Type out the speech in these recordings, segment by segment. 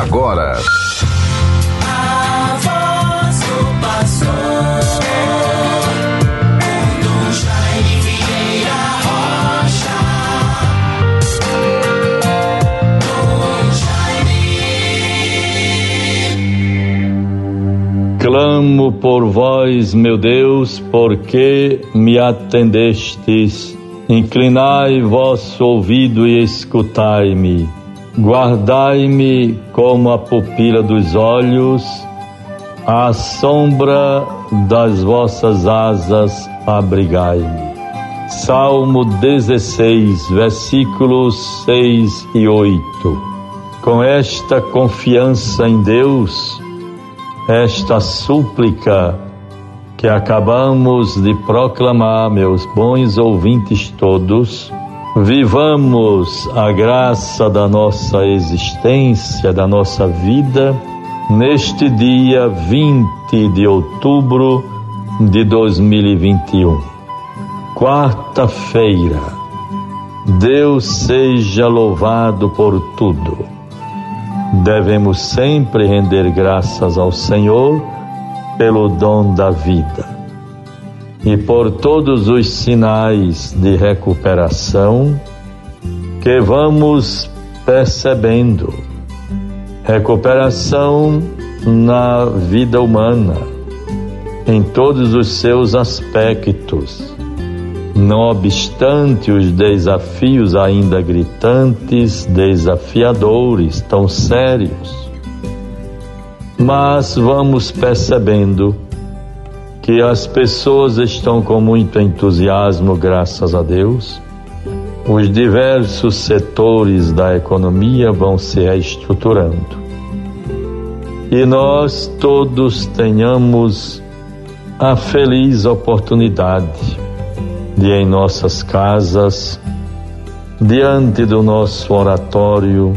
agora. Clamo por vós, meu Deus, porque me atendestes. Inclinai vosso ouvido e escutai-me. Guardai-me como a pupila dos olhos, à sombra das vossas asas abrigai-me. Salmo 16, versículos 6 e 8. Com esta confiança em Deus, esta súplica que acabamos de proclamar, meus bons ouvintes todos, vivamos a graça da nossa existência, da nossa vida, neste dia 20 de outubro de 2021. Quarta-feira. Deus seja louvado por tudo. Devemos sempre render graças ao Senhor pelo dom da vida e por todos os sinais de recuperação que vamos percebendo. Recuperação na vida humana, em todos os seus aspectos. Não obstante os desafios ainda gritantes, desafiadores, tão sérios, mas vamos percebendo que as pessoas estão com muito entusiasmo, graças a Deus. Os diversos setores da economia vão se reestruturando. E nós todos tenhamos a feliz oportunidade de, em nossas casas, diante do nosso oratório,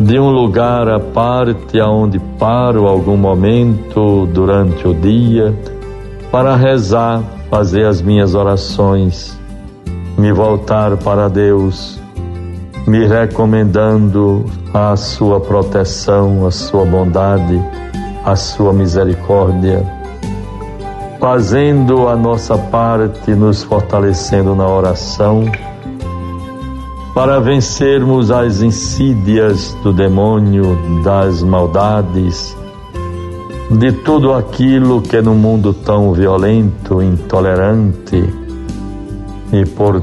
de um lugar à parte aonde paro algum momento durante o dia, para rezar, fazer as minhas orações, me voltar para Deus, me recomendando a sua proteção, a sua bondade, a sua misericórdia, fazendo a nossa parte, nos fortalecendo na oração, para vencermos as insídias do demônio, das maldades, de tudo aquilo que no mundo tão violento, intolerante e por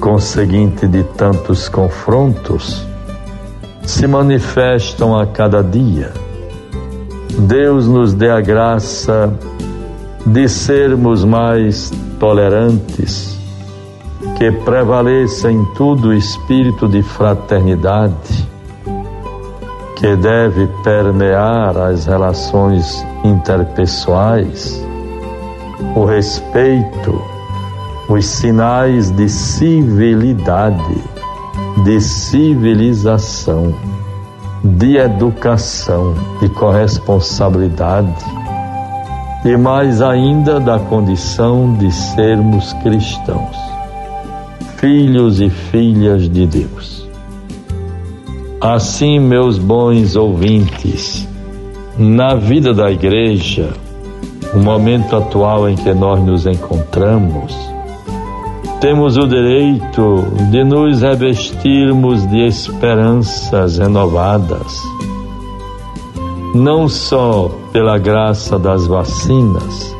conseguinte de tantos confrontos se manifestam a cada dia. Deus nos dê a graça de sermos mais tolerantes, que prevaleça em tudo o espírito de fraternidade que deve permear as relações interpessoais, o respeito, os sinais de civilidade, de civilização, de educação, de corresponsabilidade e mais ainda da condição de sermos cristãos, filhos e filhas de Deus. Assim, meus bons ouvintes, na vida da igreja, o momento atual em que nós nos encontramos, temos o direito de nos revestirmos de esperanças renovadas, não só pela graça das vacinas,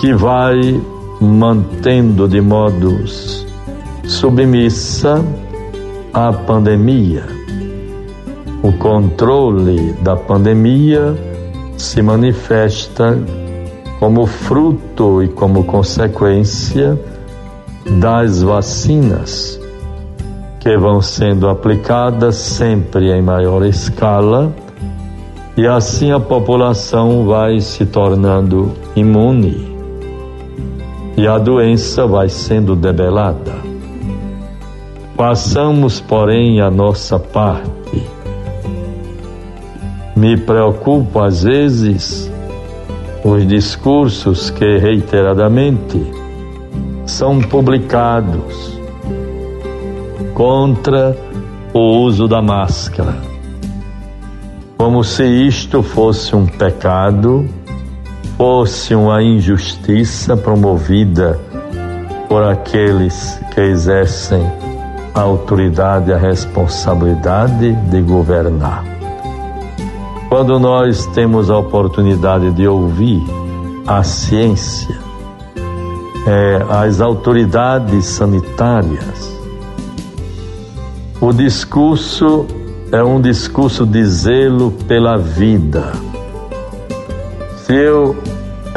que vai mantendo de modos submissa a pandemia. O controle da pandemia se manifesta como fruto e como consequência das vacinas que vão sendo aplicadas sempre em maior escala e assim a população vai se tornando imune e a doença vai sendo debelada. Façamos, porém, a nossa parte. Me preocupo às vezes os discursos que reiteradamente são publicados contra o uso da máscara. como se isto fosse um pecado, fosse uma injustiça promovida por aqueles que exercem a autoridade a responsabilidade de governar. Quando nós temos a oportunidade de ouvir a ciência, é, as autoridades sanitárias, o discurso é um discurso de zelo pela vida. Se eu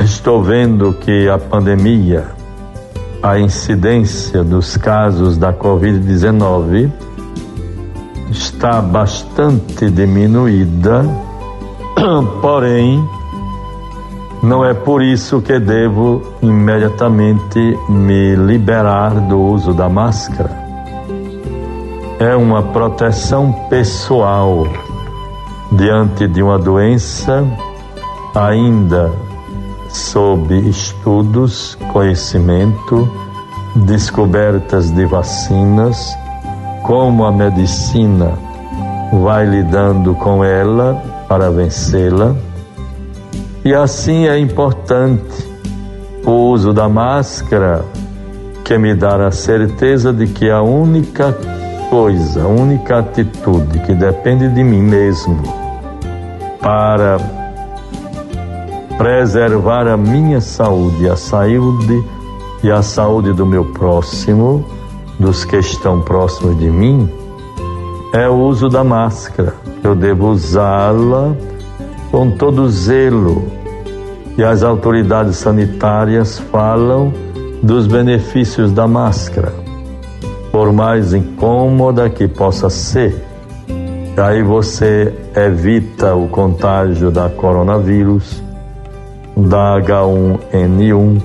estou vendo que a pandemia, a incidência dos casos da Covid-19 está bastante diminuída, porém, não é por isso que devo imediatamente me liberar do uso da máscara. É uma proteção pessoal diante de uma doença ainda sob estudos, conhecimento, descobertas de vacinas, como a medicina vai lidando com ela para vencê-la. E assim é importante o uso da máscara que me dá a certeza de que a única coisa, a única atitude que depende de mim mesmo para preservar a minha saúde, a saúde e a saúde do meu próximo, dos que estão próximos de mim, é o uso da máscara. Eu devo usá-la com todo zelo. E as autoridades sanitárias falam dos benefícios da máscara, por mais incômoda que possa ser. Aí você evita o contágio da coronavírus, da H1N1,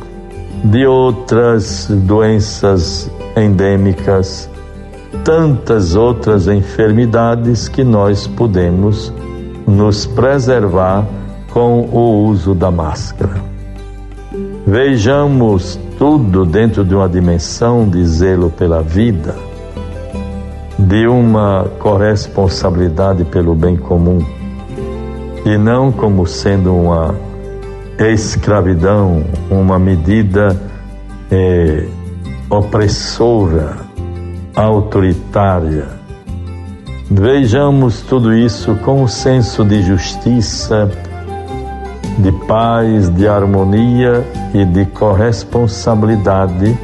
de outras doenças endêmicas, tantas outras enfermidades que nós podemos nos preservar com o uso da máscara. Vejamos tudo dentro de uma dimensão de zelo pela vida, de uma corresponsabilidade pelo bem comum, e não como sendo uma escravidão, uma medida é, opressora, autoritária Vejamos tudo isso com um senso de justiça, de paz, de harmonia e de corresponsabilidade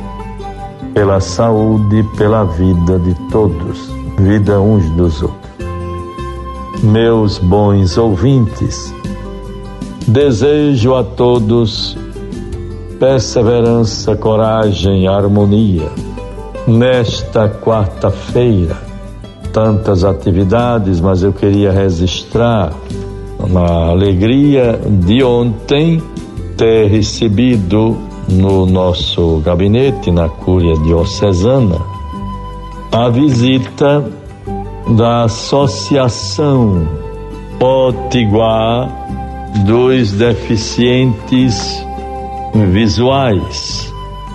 pela saúde, pela vida de todos, vida uns dos outros. Meus bons ouvintes, desejo a todos perseverança, coragem, harmonia. Nesta quarta-feira tantas atividades, mas eu queria registrar na alegria de ontem ter recebido no nosso gabinete, na Cúria Diocesana, a visita da Associação Potiguar dos Deficientes Visuais,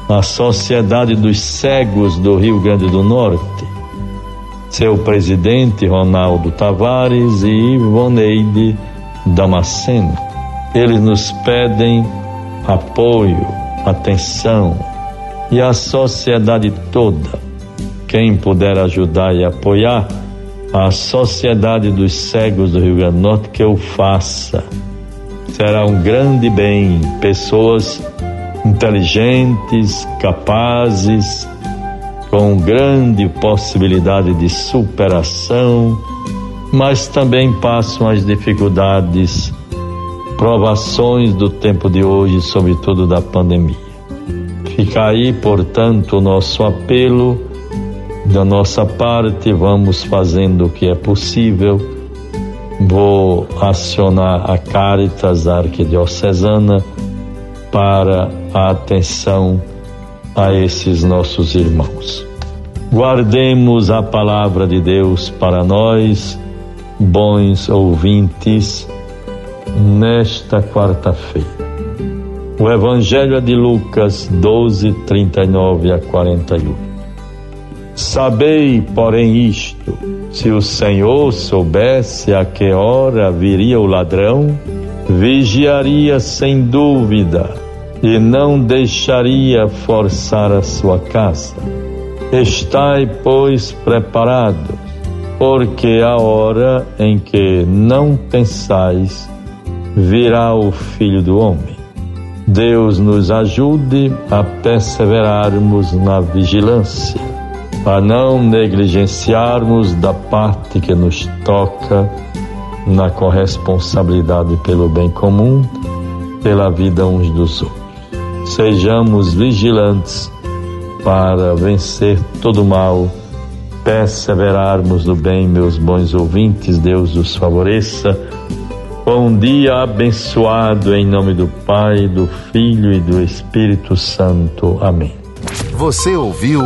a Sociedade dos Cegos do Rio Grande do Norte seu presidente Ronaldo Tavares e Ivoneide Damasceno. Eles nos pedem apoio, atenção e a sociedade toda. Quem puder ajudar e apoiar a Sociedade dos Cegos do Rio Grande do Norte, que eu faça. Será um grande bem. Pessoas inteligentes, capazes, com grande possibilidade de superação, mas também passam as dificuldades, provações do tempo de hoje, sobretudo da pandemia. Fica aí, portanto, o nosso apelo. Da nossa parte, vamos fazendo o que é possível. Vou acionar a Caritas Arquidiocesana para a atenção a esses nossos irmãos. Guardemos a palavra de Deus para nós, bons ouvintes, nesta quarta-feira. O Evangelho é de Lucas 12, 39 a 41. Sabei, porém, isto: Se o Senhor soubesse a que hora viria o ladrão, vigiaria sem dúvida e não deixaria forçar a sua casa. Estai, pois, preparados, porque a hora em que não pensais virá o Filho do Homem. Deus nos ajude a perseverarmos na vigilância, a não negligenciarmos da parte que nos toca na corresponsabilidade pelo bem comum, pela vida uns dos outros. Sejamos vigilantes para vencer todo mal, perseverarmos no bem, meus bons ouvintes, Deus os favoreça. Bom dia abençoado em nome do Pai, do Filho e do Espírito Santo. Amém. Você ouviu